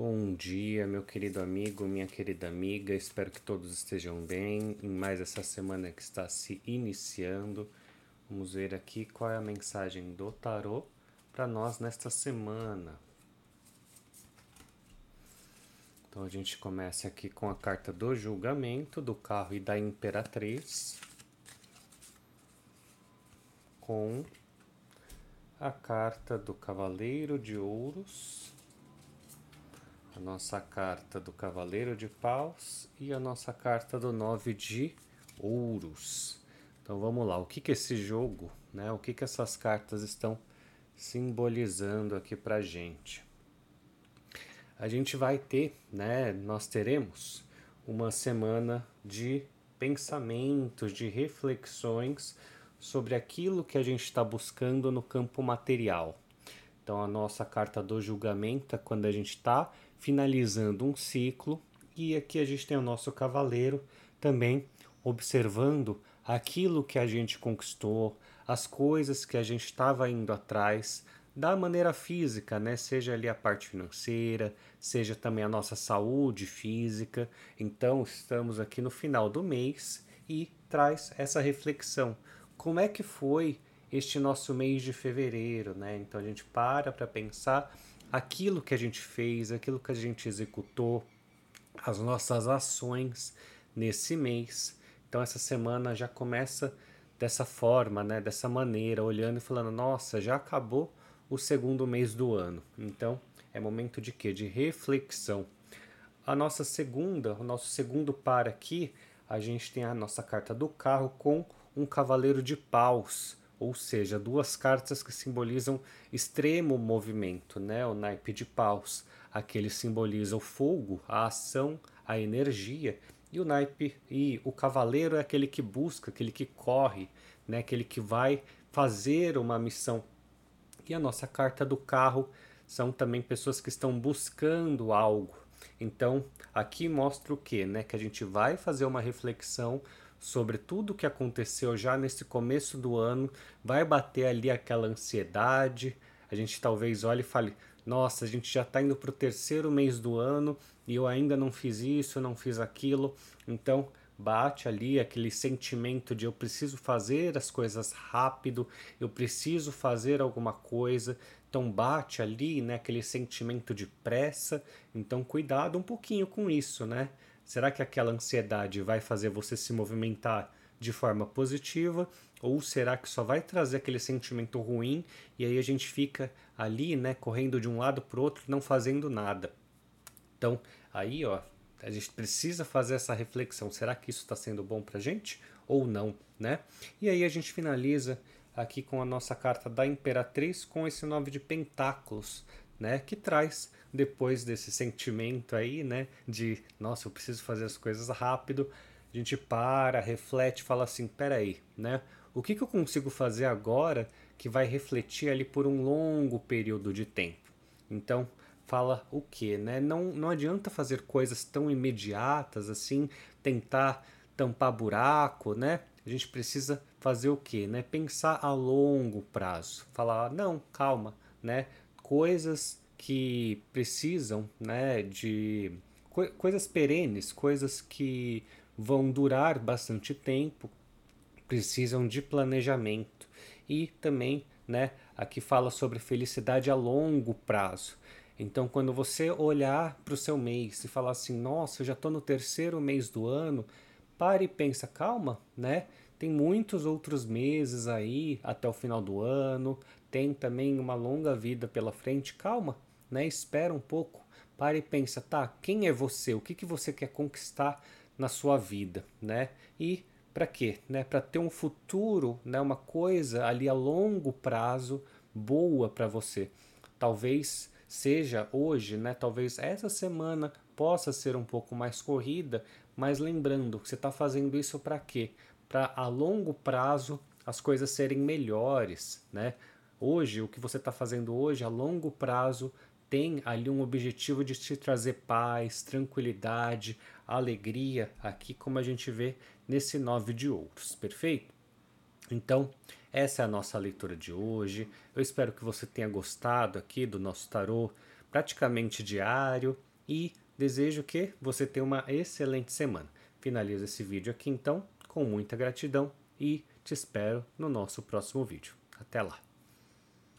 Bom dia, meu querido amigo, minha querida amiga. Espero que todos estejam bem em mais essa semana que está se iniciando. Vamos ver aqui qual é a mensagem do tarô para nós nesta semana. Então a gente começa aqui com a carta do julgamento do carro e da imperatriz. Com a carta do cavaleiro de ouros a nossa carta do Cavaleiro de Paus e a nossa carta do Nove de Ouros. Então vamos lá, o que que esse jogo, né? O que que essas cartas estão simbolizando aqui pra gente? A gente vai ter, né? Nós teremos uma semana de pensamentos, de reflexões sobre aquilo que a gente está buscando no campo material. Então a nossa carta do julgamento é quando a gente está finalizando um ciclo. E aqui a gente tem o nosso cavaleiro também observando aquilo que a gente conquistou, as coisas que a gente estava indo atrás da maneira física, né? Seja ali a parte financeira, seja também a nossa saúde física. Então, estamos aqui no final do mês e traz essa reflexão. Como é que foi este nosso mês de fevereiro, né? Então a gente para para pensar aquilo que a gente fez, aquilo que a gente executou, as nossas ações nesse mês. Então essa semana já começa dessa forma, né, dessa maneira, olhando e falando: "Nossa, já acabou o segundo mês do ano". Então, é momento de quê? De reflexão. A nossa segunda, o nosso segundo par aqui, a gente tem a nossa carta do carro com um cavaleiro de paus ou seja, duas cartas que simbolizam extremo movimento, né? O naipe de paus, aquele simboliza o fogo, a ação, a energia, e o naipe e o cavaleiro é aquele que busca, aquele que corre, né? Aquele que vai fazer uma missão. E a nossa carta do carro são também pessoas que estão buscando algo. Então, aqui mostra o que, né? Que a gente vai fazer uma reflexão sobre tudo o que aconteceu já nesse começo do ano, vai bater ali aquela ansiedade. A gente talvez olhe e fale: nossa, a gente já está indo para o terceiro mês do ano e eu ainda não fiz isso, não fiz aquilo. Então, bate ali aquele sentimento de eu preciso fazer as coisas rápido, eu preciso fazer alguma coisa. Então bate ali, né, aquele sentimento de pressa. Então cuidado um pouquinho com isso, né? Será que aquela ansiedade vai fazer você se movimentar de forma positiva ou será que só vai trazer aquele sentimento ruim e aí a gente fica ali, né, correndo de um lado para o outro, não fazendo nada? Então, aí, ó, a gente precisa fazer essa reflexão. Será que isso está sendo bom para gente ou não, né? E aí a gente finaliza aqui com a nossa carta da Imperatriz com esse nove de Pentáculos, né, que traz depois desse sentimento aí, né, de nossa, eu preciso fazer as coisas rápido, a gente para, reflete, fala assim, peraí, né, o que, que eu consigo fazer agora que vai refletir ali por um longo período de tempo? Então, fala o que, né? Não, não adianta fazer coisas tão imediatas assim, tentar tampar buraco, né? A gente precisa fazer o que, né? Pensar a longo prazo. Falar, não, calma, né? Coisas que precisam né, de co coisas perenes, coisas que vão durar bastante tempo, precisam de planejamento. E também, né, aqui fala sobre felicidade a longo prazo. Então, quando você olhar para o seu mês e falar assim, nossa, eu já estou no terceiro mês do ano, pare e pensa, calma, né? Tem muitos outros meses aí até o final do ano, tem também uma longa vida pela frente, calma, né? Espera um pouco, para e pensa, tá, quem é você? O que, que você quer conquistar na sua vida, né? E para quê? Né? Para ter um futuro, né? Uma coisa ali a longo prazo boa para você. Talvez seja hoje, né? Talvez essa semana possa ser um pouco mais corrida, mas lembrando que você está fazendo isso para quê? Para a longo prazo as coisas serem melhores, né? Hoje, o que você está fazendo hoje, a longo prazo, tem ali um objetivo de te trazer paz, tranquilidade, alegria, aqui como a gente vê nesse nove de ouros, perfeito? Então, essa é a nossa leitura de hoje. Eu espero que você tenha gostado aqui do nosso tarô praticamente diário, e desejo que você tenha uma excelente semana. Finalizo esse vídeo aqui então, com muita gratidão e te espero no nosso próximo vídeo. Até lá!